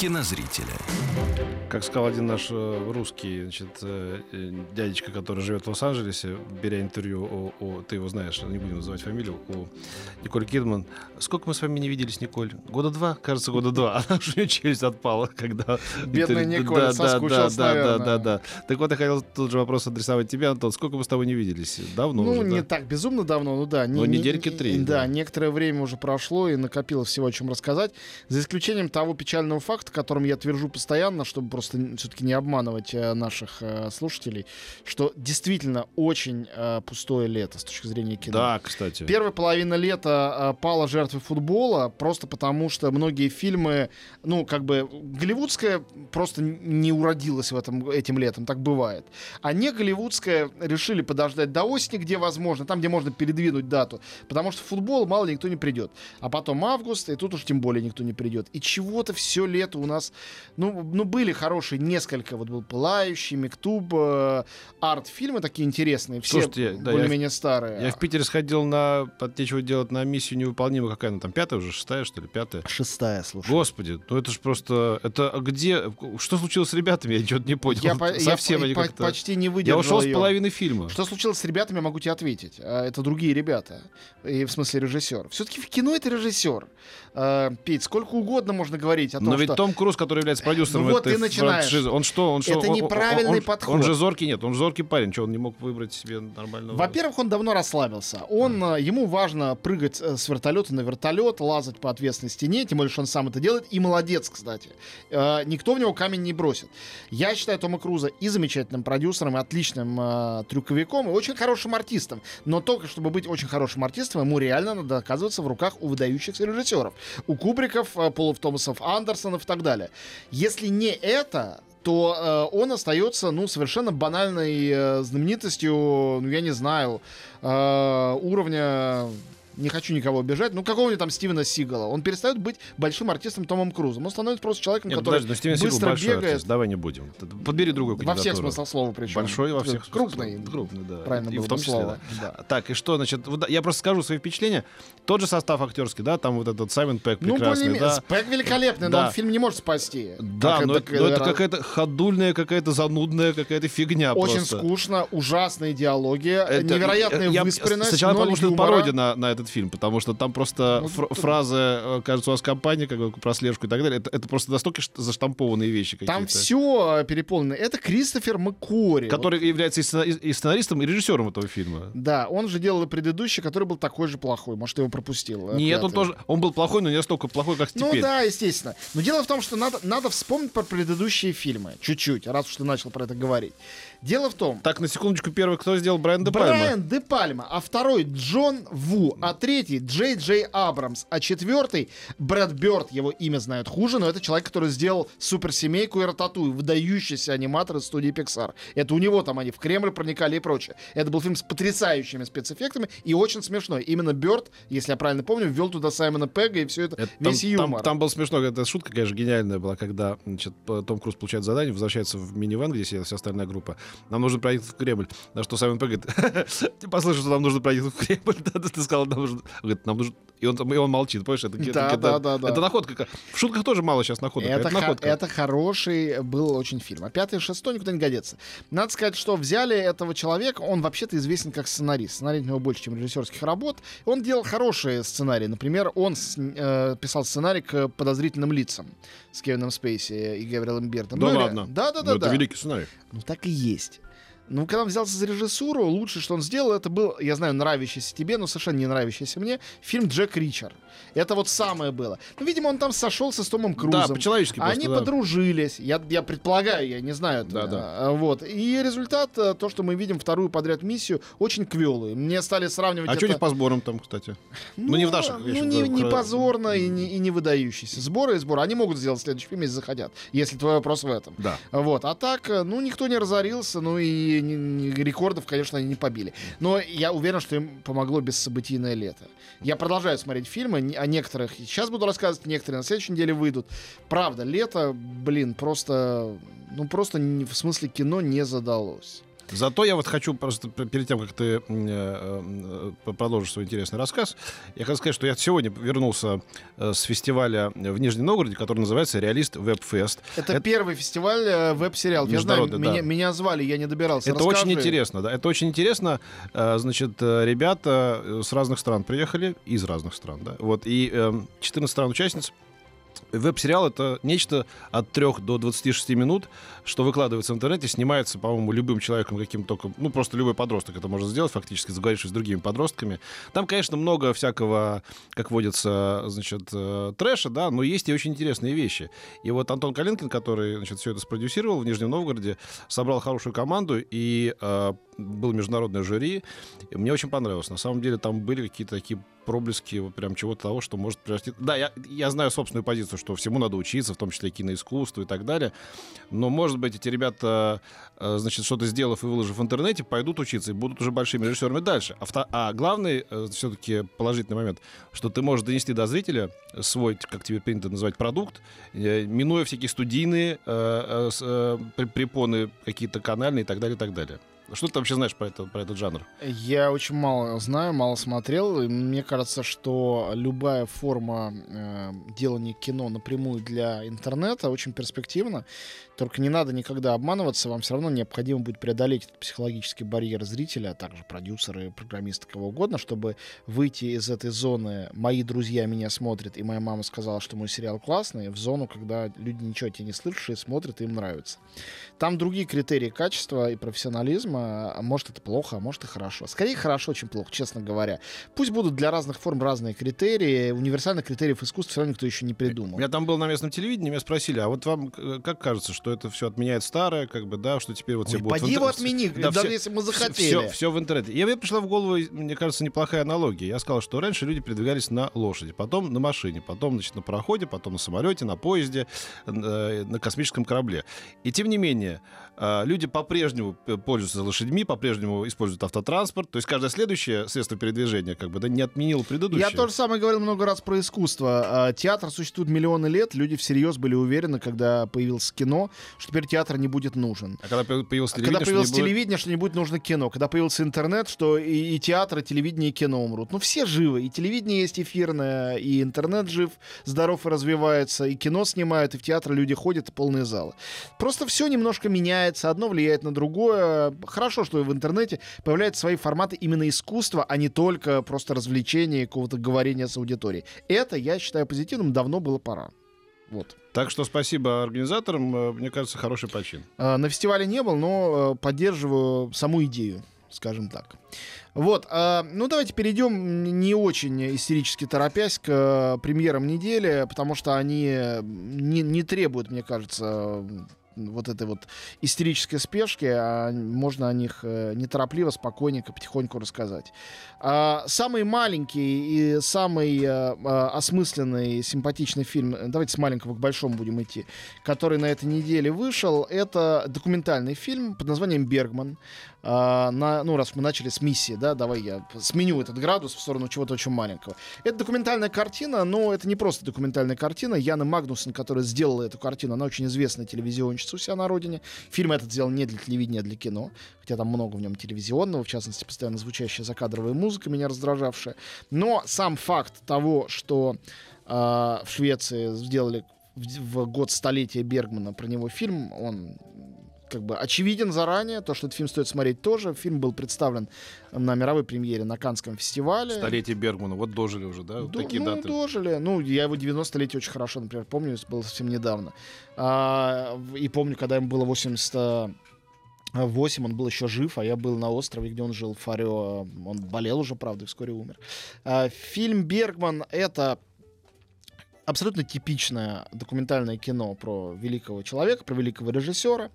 Кинозрителя. Как сказал один наш э, русский значит, э, э, дядечка, который живет в Лос-Анджелесе, беря интервью, у, у- ты его знаешь, не будем называть фамилию, у Николь Кидман. Сколько мы с вами не виделись, Николь? Года два? Кажется, года два. Она уже у нее челюсть отпала, когда... Бедная интервью- Николь да, да, да, да, да, наверное. да, да. Так вот, я хотел тот же вопрос адресовать тебе, Антон. Сколько мы с тобой не виделись? Давно Ну, уже, не да? так безумно давно, ну да. Ну, не- не- недельки три, Да, да. некоторое время уже прошло и накопилось всего, о чем рассказать. За исключением того печального факта, которым я твержу постоянно, чтобы просто все-таки не обманывать э, наших э, слушателей, что действительно очень э, пустое лето с точки зрения кино. Да, кстати. Первая половина лета пала жертвой футбола просто потому, что многие фильмы, ну, как бы, голливудская просто не уродилась в этом, этим летом, так бывает. А не голливудская решили подождать до осени, где возможно, там, где можно передвинуть дату, потому что футбол мало никто не придет. А потом август, и тут уж тем более никто не придет. И чего-то все лето у нас, ну, ну были хорошие несколько, вот был «Пылающий», «Мектуб», э, арт-фильмы такие интересные, все Слушайте, да, я- более-менее старые. Я в Питере сходил на, от нечего делать, на миссию невыполнимую. Какая она там, пятая уже, шестая, что ли, пятая? Шестая, слушай. Господи, ну это же просто... Это где... Что случилось с ребятами? Я что-то не понял. Я, по- я Совсем по- они по- как-то... почти не Я выдержал ушел с её. половины фильма. Что случилось с ребятами, я могу тебе ответить. А, Это другие ребята. И в смысле режиссер. Все-таки в кино это режиссер. А, Петь, сколько угодно можно говорить о том, Но ведь что... Том Круз, который является продюсером Ну вот этой франшизы, он что? Он что? Это он- он- неправильный он- подход. Он же зоркий, нет, он зоркий парень. Что, он не мог выбрать себе нормального... Во-первых, он давно расслабился. Он, э, ему важно прыгать э, с вертолета на вертолет, лазать по ответственной стене, тем более, что он сам это делает. И молодец, кстати. Э, Никто в него камень не бросит. Я считаю Тома Круза и замечательным продюсером, и отличным э, трюковиком, и очень хорошим артистом. Но только чтобы быть очень хорошим артистом, ему реально надо оказываться в руках у выдающихся режиссеров. У Кубриков, э, Полов Томасов, Андерсонов и так далее. Если не это, то э, он остается, ну, совершенно банальной э, знаменитостью, ну, я не знаю, э, уровня... Не хочу никого обижать. Ну, какого-нибудь там Стивена Сигала. Он перестает быть большим артистом Томом Крузом. Он становится просто человеком, Нет, который подожди, ну Стивен Сигал быстро большой бегает. артист, давай не будем. Подбери другую Во всех кандидатуру. смыслах слова причем. Большой во всех Крупный. Крупный, да. Правильно и было в том бы числе, слово. да. Да. Так, и что, значит, вот, я просто скажу свои впечатления. Тот же состав актерский, да, там вот этот Саймон Пэк Ну, прекрасный, более да. Спек великолепный, но Да. он фильм не может спасти. Да, Как но, это, но это э, какая-то ходульная, какая-то занудная, какая-то фигня Очень просто. скучно, ужасная идеология, Это- невероятная я выспренность, Сначала подумал, что это пародия на, на этот фильм, потому что там просто Ну, фр- тут- фразы, э, кажется, у вас компания, как про слежку и так далее, это, это просто настолько заштампованные вещи какие-то. Там все переполнено. Это Кристофер Маккори. Который является и сцена- и сценаристом, и режиссером этого фильма. Да, он же делал и предыдущий, который был такой же плохой. Может, ты его пропустил. э, Нет, он пятый. тоже, он был плохой, но не настолько плохой, как Ну теперь. да, естественно. Но дело в том, что надо, надо вспомнить про предыдущие фильмы. Чуть-чуть, раз уж ты начал про это говорить. Дело в том, Так, на секундочку, первый, кто сделал Брайан Де Пальма? Брайан Де Пальма, а второй Джон Ву, а третий Джей Джей Абрамс, а четвертый Брэд Бёрд, его имя знают хуже, но это человек, который сделал суперсемейку и Рататуй, выдающийся аниматор из студии Pixar. Это у него там они в Кремль проникали и прочее. Это был фильм с потрясающими спецэффектами и очень смешной. Именно Бёрд, если я правильно помню, ввел туда Саймона Пега и все это, Это там, весь юмор. Там, там было смешно, эта шутка, конечно, гениальная была, когда значит, Том Круз получает задание, возвращается в минивэн, где сидела вся остальная группа. Нам нужно проехать в Кремль. На что Саймон Пегг говорит, ты послышал, что нам нужно проехать в Кремль. Да, ты сказал, нам нужно... Говорит, нам нужно... И он, и он молчит, понимаешь? Это, Да, это- да, да, да. Это находка. В шутках тоже мало сейчас находок. Это, Это, находка. это хороший был очень фильм. А пятый и шестой никуда не годится. Надо сказать, что взяли этого человека, он вообще-то известен как сценарист. Сценарий у него больше, чем режиссерских работ. Он делал хорошие сценарии. Например, он с- э, писал сценарий к подозрительным лицам с Кевином Спейси и Гаврилом Бертом. Да Ну ладно. Да, да, Ну, да, это да. великий сценарий. Ну так и есть. Ну, когда он взялся за режиссуру, лучшее, что он сделал, это был, я знаю, нравящийся тебе, но совершенно не нравящийся мне, фильм «Джек Ричер». Это вот самое было. Ну, видимо, он там сошелся с Томом Крузом. Да, по-человечески просто, Они да. подружились. Я, я предполагаю, я не знаю. Да, да. А, Вот. И результат, э, то, что мы видим вторую подряд миссию, очень квелый. Мне стали сравнивать А это... что них по сборам там, кстати? Ну, не в наших, Ну, не, не позорно и не, и не выдающийся. Сборы и сборы. Они могут сделать следующий фильм, если захотят. Если твой вопрос в этом. Да. Вот. А так, э, ну, никто не разорился, ну и рекордов, конечно, они не побили. Но я уверен, что им помогло бессобытийное лето. Я продолжаю смотреть фильмы, о некоторых сейчас буду рассказывать, некоторые на следующей неделе выйдут. Правда, лето, блин, просто, ну просто в смысле кино не задалось. Зато я вот хочу просто перед тем, как ты э, э, продолжишь свой интересный рассказ, я хочу сказать, что я сегодня вернулся э, с фестиваля в Нижнем Новгороде, который называется «Realist Web Fest». Это, Это- первый фестиваль веб-сериалов. Я знаю, да. меня, меня звали, я не добирался. Это очень Расскажи. интересно, да. Это очень интересно. Значит, ребята с разных стран приехали, из разных стран, да. Вот, и эм, 14 стран-участниц. Веб-сериал — это нечто от 3 до 26 минут, что выкладывается в интернете, снимается, по-моему, любым человеком, каким только... Ну, просто любой подросток это может сделать, фактически, заговорившись с другими подростками. Там, конечно, много всякого, как водится, значит, э, трэша, да, но есть и очень интересные вещи. И вот Антон Калинкин, который, значит, все это спродюсировал в Нижнем Новгороде, собрал хорошую команду, и э, был международное жюри. И мне очень понравилось. На самом деле там были какие-то такие проблески прям чего-то того, что может превратить... Да, я, я знаю собственную позицию, что всему надо учиться, в том числе киноискусству и так далее. Но, может быть, эти ребята, э, значит, что-то сделав и выложив в интернете, пойдут учиться и будут уже большими режиссерами дальше. А, вто- а главный, э, все-таки положительный момент, что ты можешь донести до зрителя свой, как тебе принято называть, продукт, э, минуя всякие студийные препоны какие-то канальные и так далее, и так далее. Что ты вообще знаешь про, это, про этот жанр? Я очень мало знаю, мало смотрел. И мне кажется, что любая форма э, делания кино напрямую для интернета очень перспективна. Только не надо никогда обманываться, вам все равно необходимо будет преодолеть этот психологический барьер зрителя, а также продюсеры, программисты, кого угодно, чтобы выйти из этой зоны «мои друзья меня смотрят, и моя мама сказала, что мой сериал классный», в зону, когда люди ничего тебе не слышавшие смотрят, и им нравится. Там другие критерии качества и профессионализма. А может, это плохо, а может, и хорошо. Скорее, хорошо, чем плохо, честно говоря. Пусть будут для разных форм разные критерии. Универсальных критериев искусства все равно никто еще не придумал. Я там был на местном телевидении, меня спросили, а вот вам э, как кажется, что это все отменяет старое, как бы, да, что теперь вот все будут... в поди интер- его отмени, Да, даже всё- если мы Все, захотели. все в интернете. И мне пришла в голову, мне кажется, неплохая аналогия. Я сказал, что раньше люди передвигались на лошади, потом на машине, потом, значит, на пароходе, потом на самолете, на поезде, э, на космическом корабле. И тем не менее, э, люди по-прежнему п- пользуются лошадьми, по-прежнему используют автотранспорт. То есть каждое следующее средство передвижения как бы да, не отменило предыдущее. Я то же самое говорил много раз про искусство. А, Театр существует миллионы лет. Люди всерьез были уверены, когда появилось кино, что теперь театр не будет нужен. А когда по- появилось А телевидение, Когда что появилось не было- телевидение, что не будет нужно кино. Когда появился интернет, что и, и театр, и телевидение, и кино умрут. Ну, все живы. И телевидение есть эфирное, и интернет жив, здоров и развивается, и кино снимают, и в театр люди ходят, и полные залы. Просто все немножко меняется, одно влияет на другое. Хорошо, что в интернете появляются свои форматы именно искусства, а не только просто развлечения и какого-то говорения с аудиторией. Это, я считаю, позитивным, давно было пора. Вот. Так что спасибо организаторам, э, мне кажется, хороший почин. Э, На фестивале не был, но э, поддерживаю саму идею, скажем так. Вот, э, ну давайте перейдем не очень истерически торопясь к э, премьерам недели, потому что они не, не требуют, мне кажется, вот этой вот истерической спешки, а можно о них э, неторопливо, спокойненько, потихоньку рассказать. А, Самый маленький и самый э, э, осмысленный, симпатичный фильм, давайте с маленького к большому будем идти, который на этой неделе вышел, это документальный фильм под названием «Бергман». А, на, ну, раз мы начали с миссии, да, давай я сменю этот градус в сторону чего-то очень маленького. Это документальная картина, но это не просто документальная картина. Яна Магнусон, которая сделала эту картину, она очень известная телевизионщица у себя на родине. Фильм этот сделан не для телевидения, а для кино, хотя там много в нем телевизионного, в частности, постоянно звучащая закадровая музыка, меня раздражавшая. Но сам факт того, что а, в Швеции сделали в год столетия Бергмана про него фильм, он как бы очевиден заранее, то, что этот фильм стоит смотреть тоже. Фильм был представлен на мировой премьере на Канском фестивале. Столетие Бергмана, вот дожили уже, да? Вот До- такие ну, даты. дожили. Ну, я его 90-летие очень хорошо, например, помню, было совсем недавно. А, и помню, когда ему было 88, он был еще жив, а я был на острове, где он жил, в Фарео. Он болел уже, правда, и вскоре умер. А, фильм «Бергман» — это абсолютно типичное документальное кино про великого человека, про великого режиссера,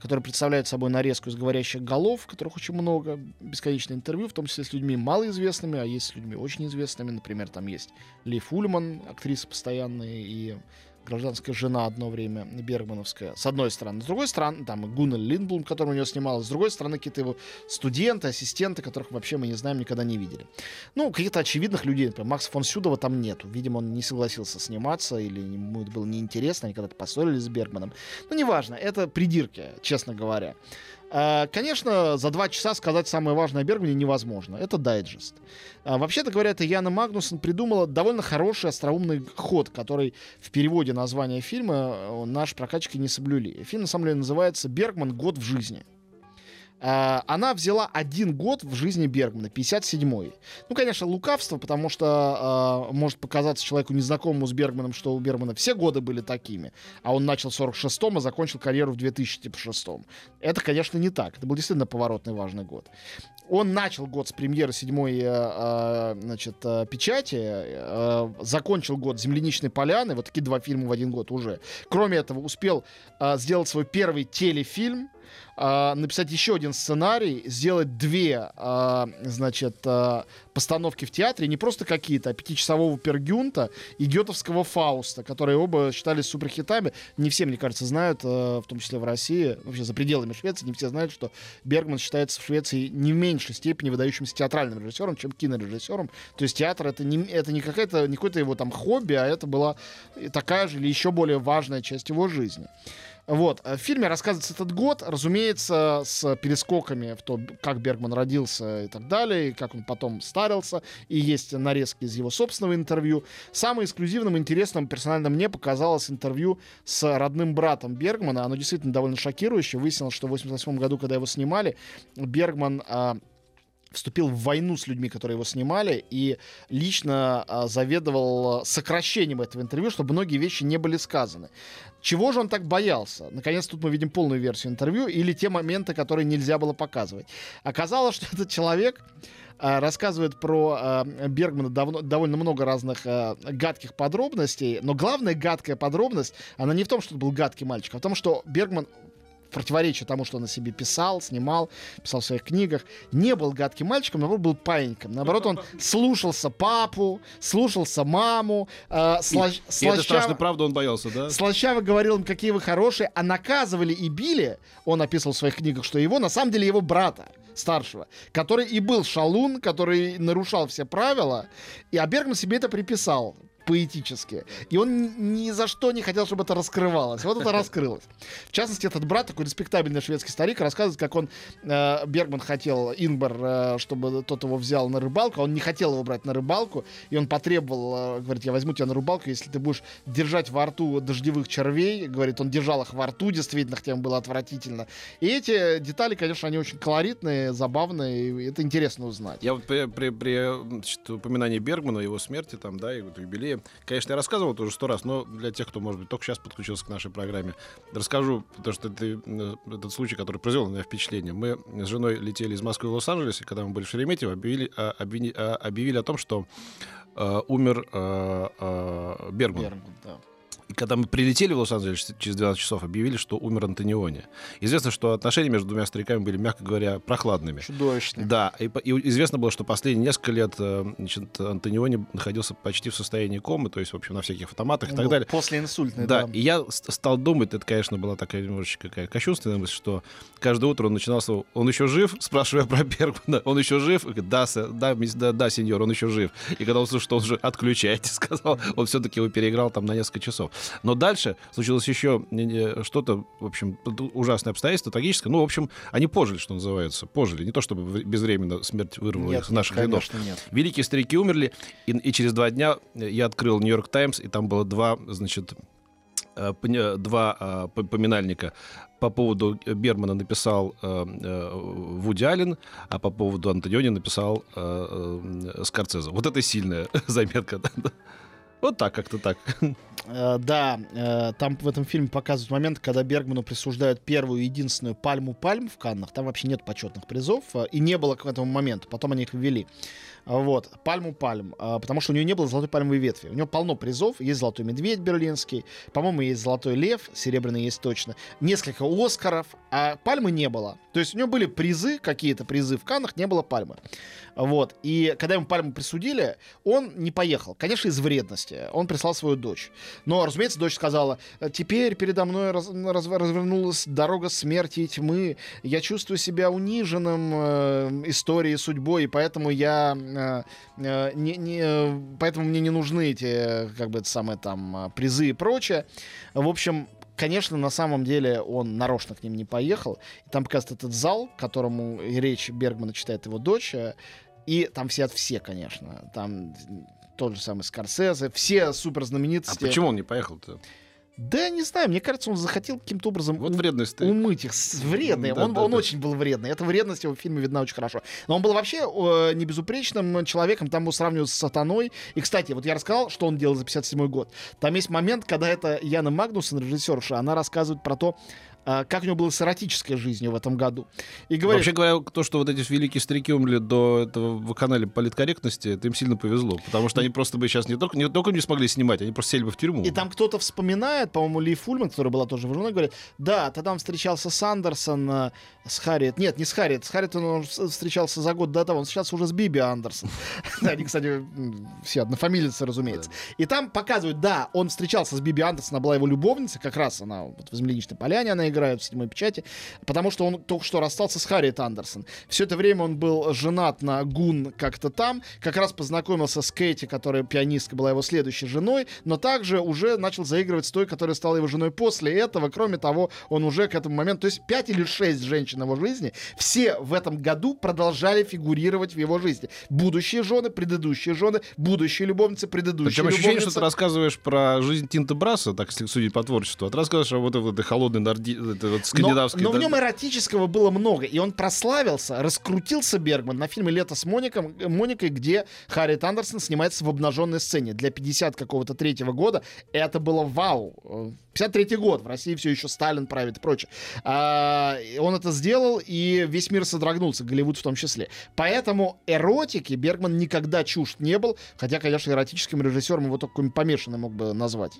который представляет собой нарезку из говорящих голов, которых очень много, бесконечное интервью, в том числе с людьми малоизвестными, а есть с людьми очень известными. Например, там есть Ли Фульман, актриса постоянная, и гражданская жена одно время Бергмановская, с одной стороны. С другой стороны, там Гуннель Линдблум, который у него снималась. С другой стороны, какие-то его студенты, ассистенты, которых вообще мы не знаем, никогда не видели. Ну, каких-то очевидных людей, например, Макса фон Сюдова там нету. Видимо, он не согласился сниматься или ему это было неинтересно, они когда-то поссорились с Бергманом. Ну, неважно, это придирки, честно говоря. А, Конечно, за два часа сказать самое важное о Бергмане невозможно. Это дайджест. А, Вообще-то говоря, это Яна Магнусон придумала довольно хороший остроумный ход, который в переводе названия фильма э, наш прокачки не соблюли. Фильм, на самом деле, называется «Бергман. Год в жизни». А, Она взяла один год в жизни Бергмана, 57-й. Ну, конечно, лукавство, потому что а, может показаться человеку незнакомому с Бергманом, что у Бергмана все годы были такими, а он начал в 46-м, а закончил карьеру в 2006-м. Это, конечно, не так. Это был действительно поворотный важный год. Он начал год с премьеры седьмой э, э, значит, э, печати, э, закончил год «Земляничной поляны», вот такие два фильма в один год уже. Кроме этого, успел э, сделать свой первый телефильм, э, написать еще один сценарий, сделать две, э, значит, э, постановки в театре, не просто какие-то, а пятичасового Пергюнта и Гетовского Фауста, которые оба считались суперхитами. Не все, мне кажется, знают, э, в том числе в России, вообще за пределами Швеции, не все знают, что Бергман считается в Швеции не в меньшей степени выдающимся театральным режиссером, чем кинорежиссером. То есть театр это не, это не какая-то, не какое-то его там хобби, а это была такая же или еще более важная часть его жизни. Вот. В фильме рассказывается этот год, разумеется, с перескоками в то, как Бергман родился и так далее, и как он потом старился, и есть нарезки из его собственного интервью. Самым эксклюзивным, интересным, персонально мне показалось интервью с родным братом Бергмана. Оно действительно довольно шокирующее. Выяснилось, что в 88 году, когда его снимали, Бергман а, вступил в войну с людьми, которые его снимали, и лично а, заведовал сокращением этого интервью, чтобы многие вещи не были сказаны. Чего же он так боялся? Наконец, тут мы видим полную версию интервью или те моменты, которые нельзя было показывать. Оказалось, что этот человек а, рассказывает про а, Бергмана давно, довольно много разных а, гадких подробностей, но главная гадкая подробность, она не в том, что это был гадкий мальчик, а в том, что Бергман противоречие тому, что он о себе писал, снимал, писал в своих книгах, не был гадким мальчиком, наоборот, был паиньком. Наоборот, он слушался папу, слушался маму, э, слащ, И это слащаво- страшно, правда, он боялся, да? Слащаво говорил им, какие вы хорошие, а наказывали и били, он описывал в своих книгах, что его, на самом деле, его брата старшего, который и был шалун, который нарушал все правила, и а Бергман себе это приписал поэтически. И он ни- за что не хотел, чтобы это раскрывалось. Вот это раскрылось. В частности, этот брат, такой респектабельный шведский старик, рассказывает, как он, э, Бергман хотел, Ингбар, э, чтобы тот его взял на рыбалку, а он не хотел его брать на рыбалку, и он потребовал, э, говорит, я возьму тебя на рыбалку, если ты будешь держать во рту дождевых червей, говорит, он держал их во рту, действительно, хотя ему было отвратительно. И эти детали, конечно, они очень колоритные, забавные, и это интересно узнать. Я вот при, при, при, значит, упоминании Бергмана, его смерти, там, да, и вот юбилея, конечно, я рассказывал это уже сто раз, но для тех, кто, может быть, только сейчас подключился к нашей программе, расскажу, потому что это этот случай, который произвел на меня впечатление. Мы с женой летели из Москвы в Лос-Анджелес, и когда мы были в Шереметьево, объявили, а, обвини- а, объявили о том, что э, умер э, э, Бергман. Бергман, да. И когда мы прилетели в Лос-Анджелес через 12 часов, объявили, что умер Антониони. Известно, что отношения между двумя стариками были, мягко говоря, прохладными. Чудовищно. Да, и, и известно было, что последние несколько лет э, значит, Антониони находился почти в состоянии комы, то есть, в общем, на всяких автоматах и так Вот, далее. После инсультной, Да, да. и я стал думать, это, конечно, была такая немножечко какая кощунственная мысль, что каждое утро он начинал с он еще жив, спрашивая про Бергмана, он еще жив? И говорит, да, сэ- да, да, да, сеньор, он еще жив. И когда он услышал, что он уже отключайте, сказал, он все-таки его переиграл там на несколько часов. Но дальше случилось еще не- не, что-то, в общем, ужасное обстоятельство, трагическое. Ну, в общем, они пожили, что называется, пожили. Не то, чтобы безвременно смерть вырвала их Нет, из наших нет, рядов. нет. Великие старики умерли, и, и через два дня я открыл Нью-Йорк Таймс, и там было два, значит, э, два а, по- поминальника. По поводу Бермана написал э, э, Вуди Аллен, а по поводу Антониони написал э, э, Скорцезе. Вот это сильная заметка. Вот так, как-то так. Э, да, э, там в этом фильме показывают момент, когда Бергману присуждают первую единственную пальму пальм в Каннах. Там вообще нет почетных призов, э, и не было к этому моменту. Потом они их ввели. А, Вот, пальму пальм, а, потому что у нее не было золотой пальмовой ветви. У нее полно призов. Есть золотой медведь берлинский, по-моему, есть золотой лев, серебряный есть точно, несколько Оскаров, а пальмы не было. То есть у него были призы, какие-то призы в Каннах, не было пальмы. Вот. И когда ему пальму присудили, он не поехал. Конечно, из вредности. Он прислал свою дочь. Но, разумеется, дочь сказала, теперь передо мной раз, раз, развернулась дорога смерти и тьмы. Я чувствую себя униженным э, историей, судьбой, и поэтому я... Э, э, не, не, поэтому мне не нужны эти, как бы, это самое там, призы и прочее. В общем, конечно, на самом деле он нарочно к ним не поехал. И там показывает этот зал, которому речь Бергмана читает его дочь. И там сидят все, конечно. Там тот же самый Скорсезе, все супер знаменитости. А почему он не поехал-то? Да, не знаю, мне кажется, он захотел каким-то образом вот вредность умыть их. Вредный. Да, он да, он да. очень был вредный. Эта вредность его в фильме видна очень хорошо. Но он был вообще э, не безупречным человеком. Там его сравнивают с сатаной. И, кстати, вот я рассказал, что он делал за 57 год. Там есть момент, когда это Яна Магнусон, режиссерша, она рассказывает про то, как у него было с эротической жизнью в этом году. И говорит, Вообще говоря, то, что вот эти великие старики умерли до этого в канале политкорректности, это им сильно повезло, потому что они просто бы сейчас не только, не только не смогли снимать, они просто сели бы в тюрьму. И там кто-то вспоминает, по-моему, Ли Фульман, которая была тоже в журнале, говорит, да, тогда он встречался с Андерсон, э, с Харриет. Нет, не с Харриет. С Харриет он встречался за год до того. Он встречался уже с Биби Андерсон. Они, кстати, все однофамилицы, разумеется. И там показывают, да, он встречался с Биби Андерсон, она была его любовница, как раз она вот в «Земляничной поляне» она играет в седьмой печати, потому что он только что расстался с Харриет Андерсон. Все это время он был женат на Гун как-то там, как раз познакомился с Кэти, которая пианистка была его следующей женой, но также уже начал заигрывать с той, которая стала его женой после этого. Кроме того, он уже к этому моменту, то есть пять или шесть женщин его жизни, все в этом году продолжали фигурировать в его жизни. Будущие жены, предыдущие жены, будущие любовницы, предыдущие Причем ощущение, любовницы. что ты рассказываешь про жизнь Тинта Браса, так если судить по творчеству, а ты рассказываешь о вот этой холодной норди... вот скандинавской... Но, но в нем эротического было много, и он прославился, раскрутился Бергман на фильме «Лето с Моником, Моникой», где Харри Андерсон снимается в обнаженной сцене. Для 50 какого-то третьего года это было вау. 53 год, в России все еще Сталин правит и прочее. А, он это сделал, и весь мир содрогнулся, Голливуд в том числе. Поэтому эротики Бергман никогда чужд не был, хотя, конечно, эротическим режиссером его только помешанный мог бы назвать.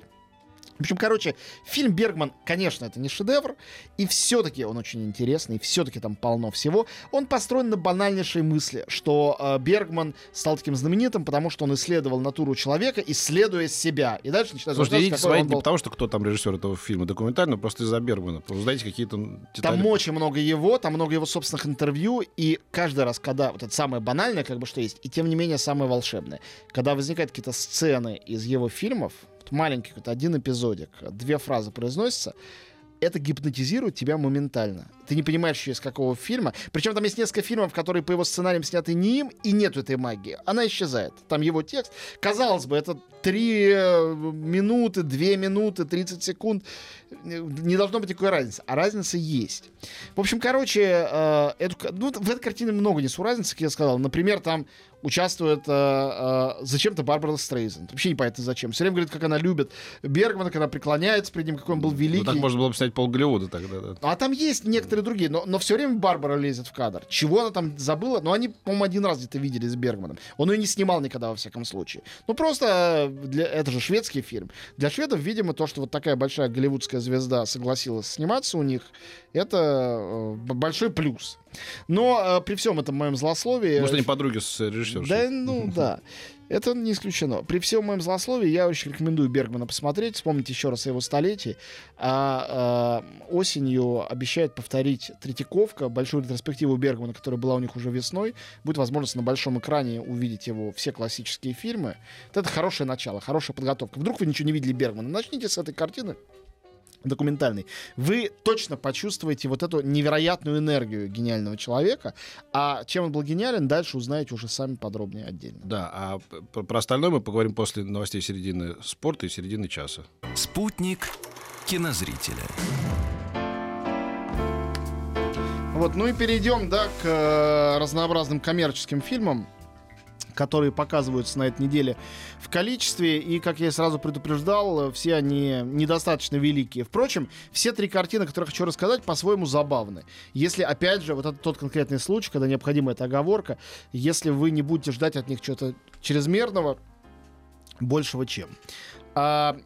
В общем, короче, фильм Бергман, конечно, это не шедевр, и все-таки он очень интересный, и все-таки там полно всего. Он построен на банальнейшей мысли, что э, Бергман стал таким знаменитым, потому что он исследовал натуру человека, исследуя себя. И дальше начинается Слушайте, идите смотреть был... не потому, что кто там режиссер этого фильма документального, просто из-за Бергмана. Узнаете какие-то детали. Там очень много его, там много его собственных интервью, и каждый раз, когда... Вот это самое банальное, как бы, что есть, и тем не менее самое волшебное. Когда возникают какие-то сцены из его фильмов, маленький какой-то один эпизодик, две фразы произносятся, это гипнотизирует тебя моментально. Ты не понимаешь еще из какого фильма. Причем там есть несколько фильмов, которые по его сценариям сняты не им, и нету этой магии. Она исчезает. Там его текст. Казалось бы, это 3 э, минуты, 2 минуты, 30 секунд. Не должно быть никакой разницы. А разница есть. В общем, короче, э, эту, ну, в этой картине много несу разницы, как я сказал. Например, там участвует э, э, зачем-то Барбара Стрейзен. Вообще непонятно зачем. Все время говорит, как она любит Бергмана, когда преклоняется перед ним, какой он был великий. Ну, так можно было бы снять пол Голливуда тогда. Да. А там есть некоторые другие, но, но все время Барбара лезет в кадр. Чего она там забыла? Ну, они, по-моему, один раз где-то видели с Бергманом. Он ее не снимал никогда, во всяком случае. Ну, просто для, это же шведский фильм. Для шведов, видимо, то, что вот такая большая голливудская звезда согласилась сниматься у них, это э, большой плюс. Но э, при всем этом моем злословии... Может, они подруги с режиссершей? Да, ну да. Это не исключено. При всем моем злословии я очень рекомендую Бергмана посмотреть, вспомнить еще раз о его столетии. А, а осенью обещают повторить Третьяковка, большую ретроспективу Бергмана, которая была у них уже весной. Будет возможность на большом экране увидеть его все классические фильмы. Вот это хорошее начало, хорошая подготовка. Вдруг вы ничего не видели Бергмана, начните с этой картины документальный, вы точно почувствуете вот эту невероятную энергию гениального человека. А чем он был гениален, дальше узнаете уже сами подробнее отдельно. Да, а про остальное мы поговорим после новостей середины спорта и середины часа. Спутник кинозрителя. Вот, ну и перейдем, да, к э, разнообразным коммерческим фильмам которые показываются на этой неделе в количестве. И, как я сразу предупреждал, все они недостаточно великие. Впрочем, все три картины, которые хочу рассказать, по-своему забавны. Если, опять же, вот это тот конкретный случай, когда необходима эта оговорка, если вы не будете ждать от них чего-то чрезмерного, большего чем. А,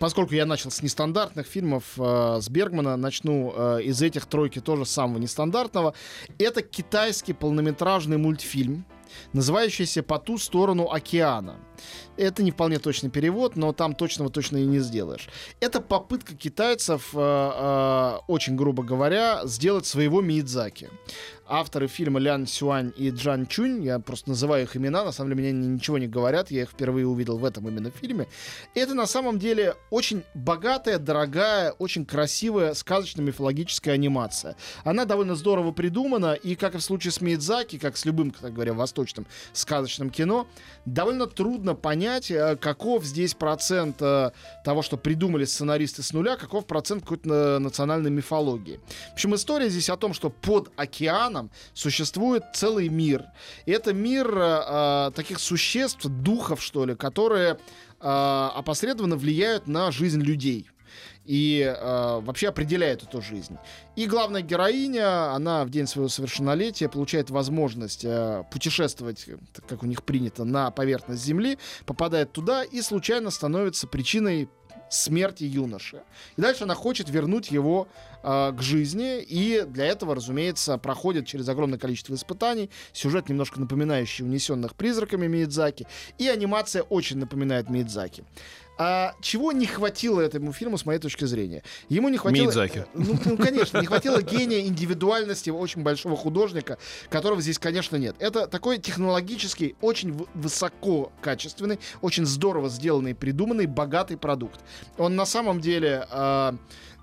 поскольку я начал с нестандартных фильмов э, с Бергмана, начну э, из этих тройки тоже самого нестандартного. Это китайский полнометражный мультфильм, называющийся «По ту сторону океана». Это не вполне точный перевод, но там точного точно и не сделаешь. Это попытка китайцев, э, э, очень грубо говоря, сделать своего Миядзаки авторы фильма Лян Сюань и Джан Чунь, я просто называю их имена, на самом деле мне ничего не говорят, я их впервые увидел в этом именно фильме. Это на самом деле очень богатая, дорогая, очень красивая сказочно-мифологическая анимация. Она довольно здорово придумана, и как и в случае с Миядзаки, как с любым, так говоря, восточным сказочным кино, довольно трудно понять, э, каков здесь процент э, того, что придумали сценаристы с нуля, каков процент какой-то национальной мифологии. В общем, история здесь о том, что под океаном океаном существует целый мир. И это мир э, э, таких существ, духов, что ли, которые э, опосредованно влияют на жизнь людей и э, вообще определяет эту жизнь. И главная героиня, она в день своего совершеннолетия получает возможность э, путешествовать, как у них принято, на поверхность Земли, попадает туда и случайно становится причиной смерти юноши. И дальше она хочет вернуть его э, к жизни, и для этого, разумеется, проходит через огромное количество испытаний. Сюжет немножко напоминающий унесенных призраками Миядзаки, и анимация очень напоминает Миядзаки. А чего не хватило этому фильму, с моей точки зрения? Ему не хватило... Миядзаки. Ну, ну, конечно, не хватило гения индивидуальности очень большого художника, которого здесь, конечно, нет. Это такой технологический, очень высоко качественный, очень здорово сделанный, придуманный, богатый продукт. Он на самом деле э,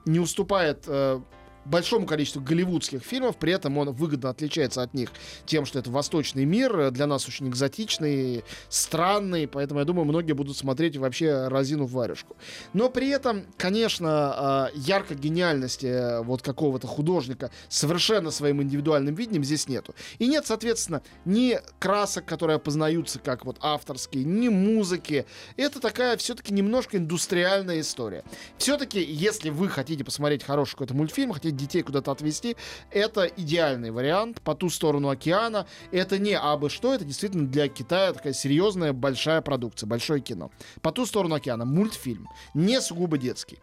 не уступает э, большому количеству голливудских фильмов, при этом он выгодно отличается от них тем, что это восточный мир, э, для нас очень экзотичный, странный, поэтому я думаю, многие будут смотреть вообще разину в варежку. Но при этом, конечно, а, ярко гениальности э, вот какого-то художника совершенно своим индивидуальным видением здесь нету. И нет, соответственно, ни красок, которые опознаются как вот авторские, ни музыки. Это такая все-таки немножко индустриальная история. Все-таки, если вы хотите посмотреть хороший какой-то мультфильм, хотите детей куда-то отвезти, это идеальный вариант. По ту сторону океана это не абы что, это действительно для Китая такая серьезная большая продукция, большое кино. По ту сторону океана мультфильм, не сугубо детский.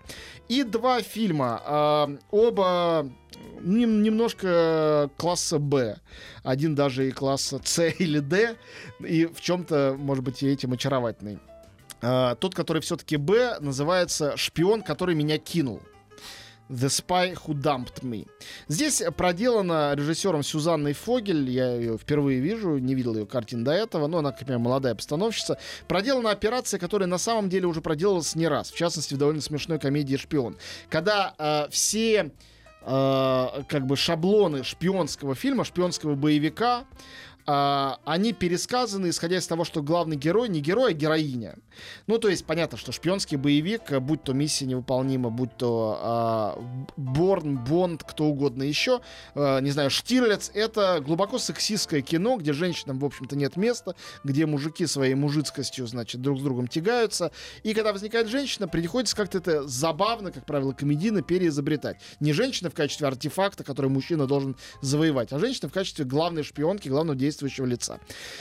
И два фильма, э, оба немножко класса Б. Один даже и класса С или Д. И в чем-то, может быть, и этим очаровательный. Uh, тот, который все-таки Б, называется «Шпион, который меня кинул». The Spy Who Dumped Me. Здесь проделана режиссером Сюзанной Фогель, я ее впервые вижу, не видел ее картин до этого, но она, как я молодая постановщица. Проделана операция, которая на самом деле уже проделалась не раз, в частности, в довольно смешной комедии «Шпион». Когда э, все э, как бы шаблоны шпионского фильма, шпионского боевика, а, они пересказаны, исходя из того, что главный герой не герой, а героиня. Ну, то есть, понятно, что шпионский боевик, будь то миссия невыполнима, будь то а, Борн, Бонд, кто угодно еще, а, не знаю, Штирлиц, это глубоко сексистское кино, где женщинам, в общем-то, нет места, где мужики своей мужицкостью, значит, друг с другом тягаются. И когда возникает женщина, приходится как-то это забавно, как правило, комедийно переизобретать. Не женщина в качестве артефакта, который мужчина должен завоевать, а женщина в качестве главной шпионки, главного действия действующего лица.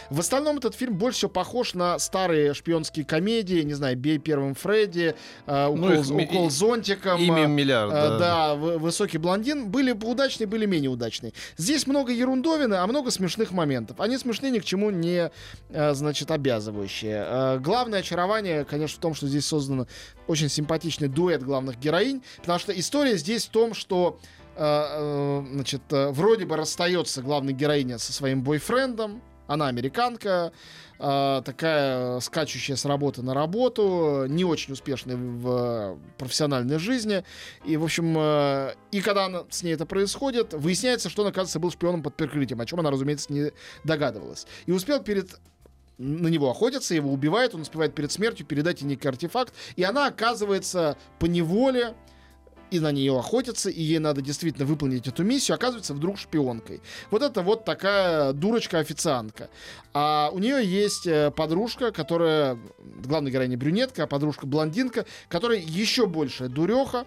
В остальном этот фильм больше всего похож на старые шпионские комедии, не знаю, «Бей первым Фредди», э, «Укол, ну, их, укол зонтиком». Имя миллиард. Э, да, да, «Высокий блондин». Были удачные, были менее удачные. Здесь много ерундовины, а много смешных моментов. Они смешные, ни к чему не, э, значит, обязывающие. Э, главное очарование, конечно, в том, что здесь создан очень симпатичный дуэт главных героинь, потому что история здесь в том, что Э, э, значит, э, вроде бы расстается главная героиня со своим бойфрендом. Она американка, такая скачущая с работы на работу, не очень успешная в профессиональной жизни. И, в общем, и когда с ней это происходит, выясняется, что он, оказывается, был шпионом под прикрытием, о чем она, разумеется, не догадывалась. И успел перед на него охотятся, его убивают, он успевает перед смертью передать ей некий артефакт, и она оказывается по неволе и на нее охотятся, и ей надо действительно выполнить эту миссию, оказывается вдруг шпионкой. Вот это вот такая дурочка-официантка. А у нее есть э, подружка, которая, главная героиня брюнетка, а подружка блондинка, которая еще большая дуреха,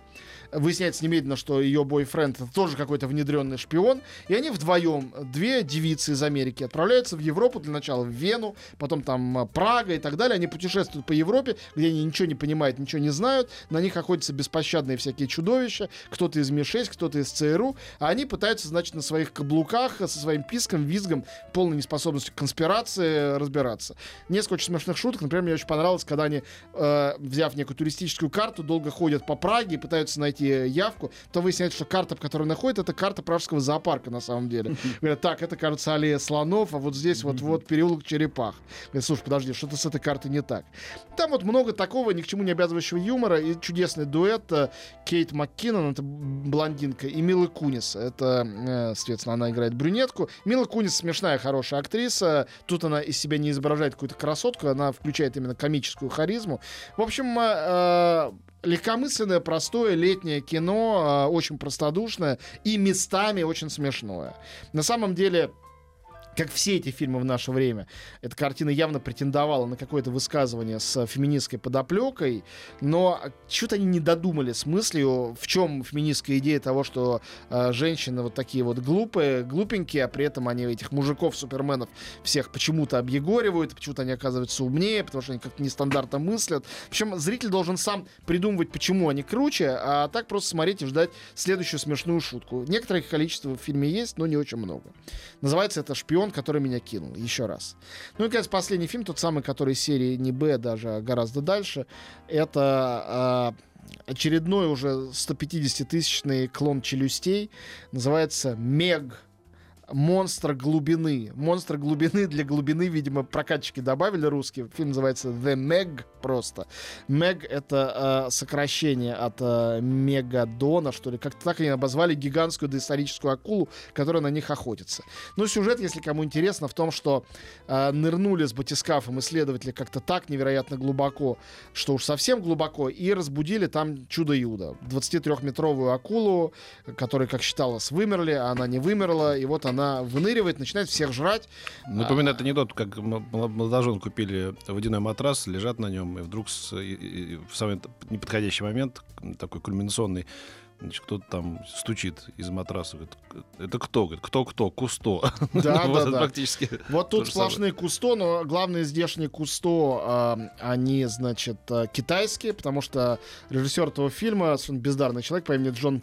выясняется немедленно, что ее бойфренд тоже какой-то внедренный шпион, и они вдвоем, две девицы из Америки, отправляются в Европу, для начала в Вену, потом там а, Прага и так далее, они путешествуют по Европе, где они ничего не понимают, ничего не знают, на них охотятся беспощадные всякие чудовища, кто-то из Ми-6, кто-то из ЦРУ, а они пытаются, значит, на своих каблуках со своим писком, визгом, полной неспособностью к конспирации разбираться. Несколько очень смешных шуток, например, мне очень понравилось, когда они, э, взяв некую туристическую карту, долго ходят по Праге и пытаются найти явку, то выясняется, что карта, по которой находят, это карта пражского зоопарка на самом деле. Говорят, так, это, кажется, аллея слонов, а вот здесь вот, вот переулок черепах. Говорят, слушай, подожди, что-то с этой картой не так. Там вот много такого ни к чему не обязывающего юмора и чудесный дуэт э, Кейт МакКиннон, это блондинка, и Мила Кунис, это, э, соответственно, она играет брюнетку. Мила Кунис смешная, хорошая актриса. Тут она из себя не изображает какую-то красотку, она включает именно комическую харизму. В общем, э, легкомысленное, простое летнее кино, очень простодушное и местами очень смешное. На самом деле, как все эти фильмы в наше время, эта картина явно претендовала на какое-то высказывание с феминистской подоплекой, но что-то они не додумали с мыслью, в чем феминистская идея того, что э, женщины вот такие вот глупые, глупенькие, а при этом они этих мужиков-суперменов всех почему-то объегоривают, почему-то они оказываются умнее, потому что они как-то нестандартно мыслят. В общем, зритель должен сам придумывать, почему они круче, а так просто смотреть и ждать следующую смешную шутку. Некоторое количество в фильме есть, но не очень много. Называется это «Шпион он, который меня кинул. Еще раз. Ну и, конечно, последний фильм, тот самый, который из серии не Б, даже а гораздо дальше. Это э, очередной уже 150-тысячный клон челюстей. Называется «Мег» монстр глубины. Монстр глубины для глубины, видимо, прокатчики добавили русские. Фильм называется The Meg просто. Meg — это э, сокращение от э, Мегадона, что ли. Как-то так они обозвали гигантскую доисторическую акулу, которая на них охотится. Ну, сюжет, если кому интересно, в том, что э, нырнули с батискафом исследователи как-то так невероятно глубоко, что уж совсем глубоко, и разбудили там чудо-юдо. 23-метровую акулу, которая, как считалось, вымерли, а она не вымерла, и вот она она выныривает, начинает всех жрать. Напоминает а, анекдот, как молодожен купили водяной матрас, лежат на нем, и вдруг с, и, и, в самый неподходящий момент, такой кульминационный, Значит, кто-то там стучит из матраса. Говорит, это кто? Говорит, кто-кто? Кусто. Да, да, да. Практически вот тут сплошные кусто, но главные здешние кусто, э, они, значит, э, китайские, потому что режиссер этого фильма, бездарный человек по имени Джон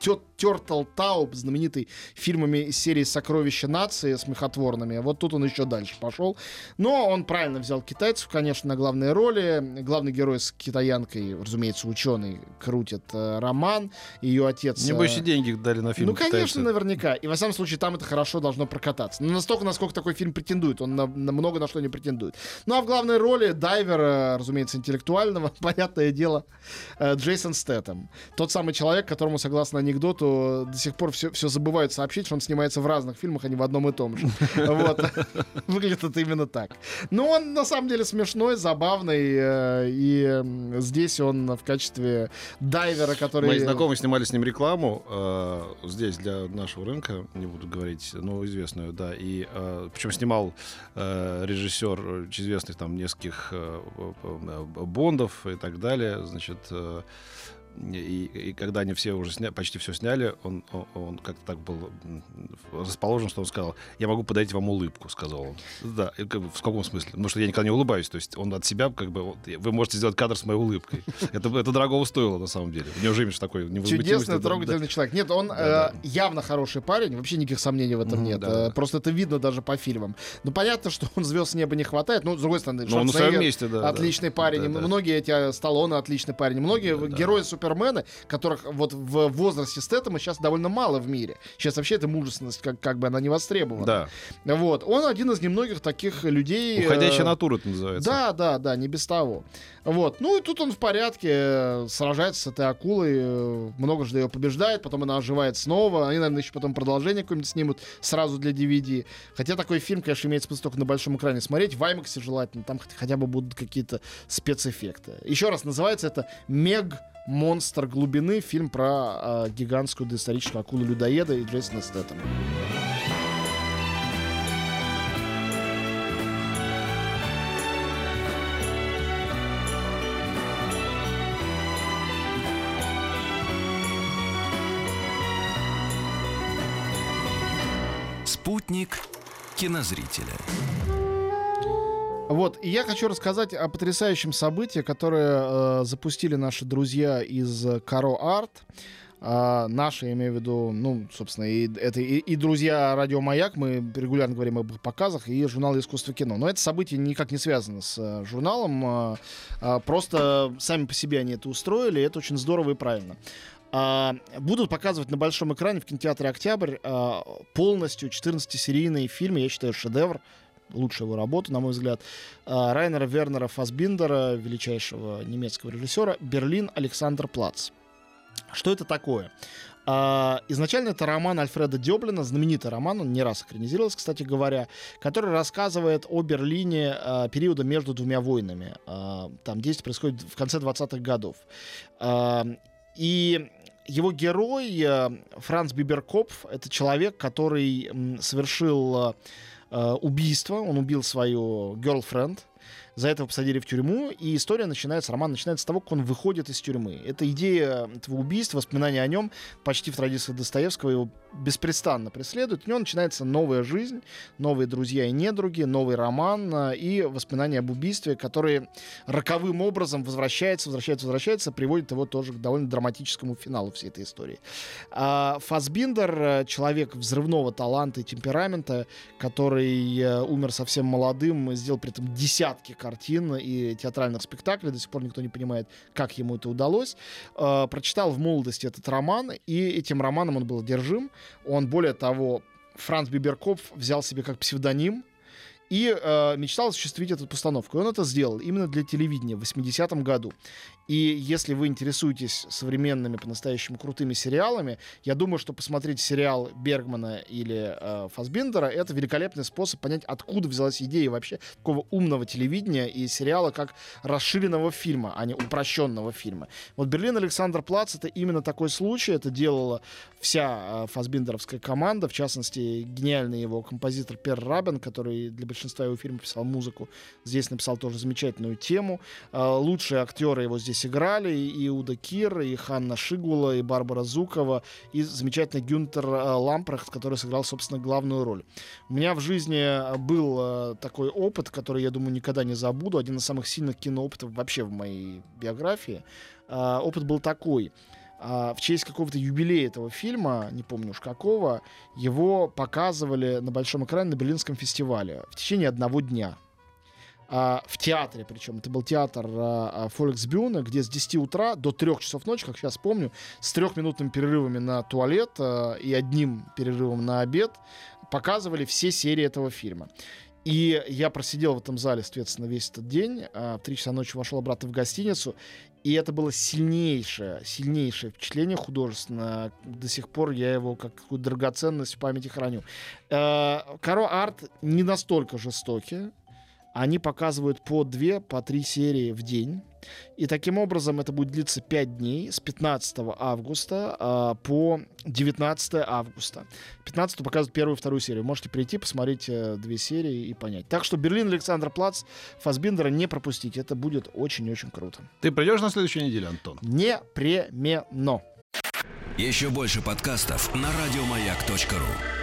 Turtle Taub, знаменитый фильмами из серии «Сокровища нации» смехотворными. Вот тут он еще дальше пошел. Но он правильно взял китайцев, конечно, на главные роли. Главный герой с китаянкой, разумеется, ученый, крутит э, роман. Ее отец... Не больше деньги дали на фильм Ну, конечно, китайцы. наверняка. И, во всяком случае, там это хорошо должно прокататься. Но настолько, насколько такой фильм претендует. Он на, на много на что не претендует. Ну, а в главной роли дайвера, разумеется, интеллектуального, понятное дело, э, Джейсон Стэттем. Тот самый человек, которому, согласно анекдоту до сих пор все, все забывают сообщить, что он снимается в разных фильмах, а не в одном и том же. Вот. Выглядит это именно так. Но он на самом деле смешной, забавный, э, и здесь он в качестве дайвера, который... Мои знакомые снимали с ним рекламу э, здесь для нашего рынка, не буду говорить, но известную, да, и э, причем снимал режиссер известных там нескольких Бондов и так далее, значит, и, и когда они все уже сня, почти все сняли, он, он, он как-то так был расположен, что он сказал, я могу подарить вам улыбку, сказал он. Да, и как бы, в каком смысле? Потому что я никогда не улыбаюсь, то есть он от себя, как бы, вот, вы можете сделать кадр с моей улыбкой. Это, это дорого стоило, на самом деле. У него же имидж такой Чудесный, трогательный человек. Нет, он э, явно хороший парень, вообще никаких сомнений в этом нет. Э, просто это видно даже по фильмам. Ну, понятно, что он звезд с неба не хватает, но, с другой стороны, ну, он на своем месте, да. Отличный парень. Многие эти э, Сталлоне отличный парень. Многие герои Супермена, которых вот в возрасте Стэттема сейчас довольно мало в мире. Сейчас вообще эта мужественность, как, как бы она не востребована. Да. Вот. Он один из немногих таких людей... Уходящая э, натура это называется. Да, да, да, не без того. Вот. Ну и тут он в порядке, э, сражается с этой акулой, э, много же ее побеждает, потом она оживает снова. Они, наверное, еще потом продолжение какое-нибудь снимут сразу для DVD. Хотя такой фильм, конечно, имеет смысл только на большом экране смотреть. В IMAX желательно, там хотя бы будут какие-то спецэффекты. Еще раз, называется это «Мег «Монстр глубины», фильм про э, гигантскую доисторическую акулу-людоеда и Джейсона Стэттема. Спутник кинозрителя. Вот, и я хочу рассказать о потрясающем событии, которое э, запустили наши друзья из Каро Арт. А, наши, я имею в виду, ну, собственно, и, это и, и друзья Радио Маяк, мы регулярно говорим об их показах, и журнал Искусство кино. Но это событие никак не связано с а, журналом, а, а, просто сами по себе они это устроили, и это очень здорово и правильно. А, будут показывать на большом экране в кинотеатре «Октябрь» а, полностью 14-серийный фильм, я считаю, шедевр, лучшая его работа, на мой взгляд, а, Райнера Вернера Фасбиндера, величайшего немецкого режиссера, «Берлин. Александр Плац». Что это такое? А, изначально это роман Альфреда Дёблина, знаменитый роман, он не раз экранизировался, кстати говоря, который рассказывает о Берлине а, периода между двумя войнами. Там действие происходит в конце 20-х годов. И его герой Франц Биберкопф — это человек, который совершил убийство, он убил свою girlfriend, за это посадили в тюрьму, и история начинается, роман начинается с того, как он выходит из тюрьмы. Это идея этого убийства, воспоминания о нем почти в традициях Достоевского его беспрестанно преследуют. У него начинается новая жизнь, новые друзья и недруги, новый роман а, и воспоминания об убийстве, которые роковым образом возвращается, возвращается, возвращается, приводит его тоже к довольно драматическому финалу всей этой истории. А Фасбиндер — человек взрывного таланта и темперамента, который э, умер совсем молодым, сделал при этом десятки картин и театральных спектаклей. До сих пор никто не понимает, как ему это удалось. Э, прочитал в молодости этот роман, и этим романом он был одержим. Он, более того, Франц Биберкопф взял себе как псевдоним и э, мечтал осуществить эту постановку. И он это сделал именно для телевидения в 80-м году. И если вы интересуетесь современными по-настоящему крутыми сериалами, я думаю, что посмотреть сериал Бергмана или э, Фасбиндера — это великолепный способ понять, откуда взялась идея вообще такого умного телевидения и сериала как расширенного фильма, а не упрощенного фильма. Вот «Берлин Александр Плац» — это именно такой случай. Это делала вся э, фасбиндеровская команда, в частности, гениальный его композитор Пер Рабен, который для большинства его фильмов писал музыку. Здесь написал тоже замечательную тему. Э, лучшие актеры его здесь играли. И Иуда Кир, и Ханна Шигула, и Барбара Зукова, и замечательный Гюнтер э, Лампрехт, который сыграл, собственно, главную роль. У меня в жизни был э, такой опыт, который, я думаю, никогда не забуду. Один из самых сильных киноопытов вообще в моей биографии. Э, опыт был такой. В честь какого-то юбилея этого фильма, не помню уж какого, его показывали на большом экране на Берлинском фестивале в течение одного дня. А, в театре, причем это был театр а, Фольксбюна, где с 10 утра до 3 часов ночи, как сейчас помню, с трехминутными перерывами на туалет а, и одним перерывом на обед показывали все серии этого фильма. И я просидел в этом зале, соответственно, весь этот день. А, в 3 часа ночи вошел обратно в гостиницу. И это было сильнейшее, сильнейшее впечатление художественное. До сих пор я его как какую драгоценность в памяти храню. Э, Каро Арт не настолько жестокие. Они показывают по две, по три серии в день. И таким образом это будет длиться 5 дней с 15 августа э, по 19 августа. 15 показывают первую и вторую серию. Можете прийти, посмотреть э, две серии и понять. Так что Берлин, Александр Плац, Фасбиндера не пропустить. Это будет очень-очень круто. Ты придешь на следующей неделе, Антон? Непременно. Еще больше подкастов на радиомаяк.ру.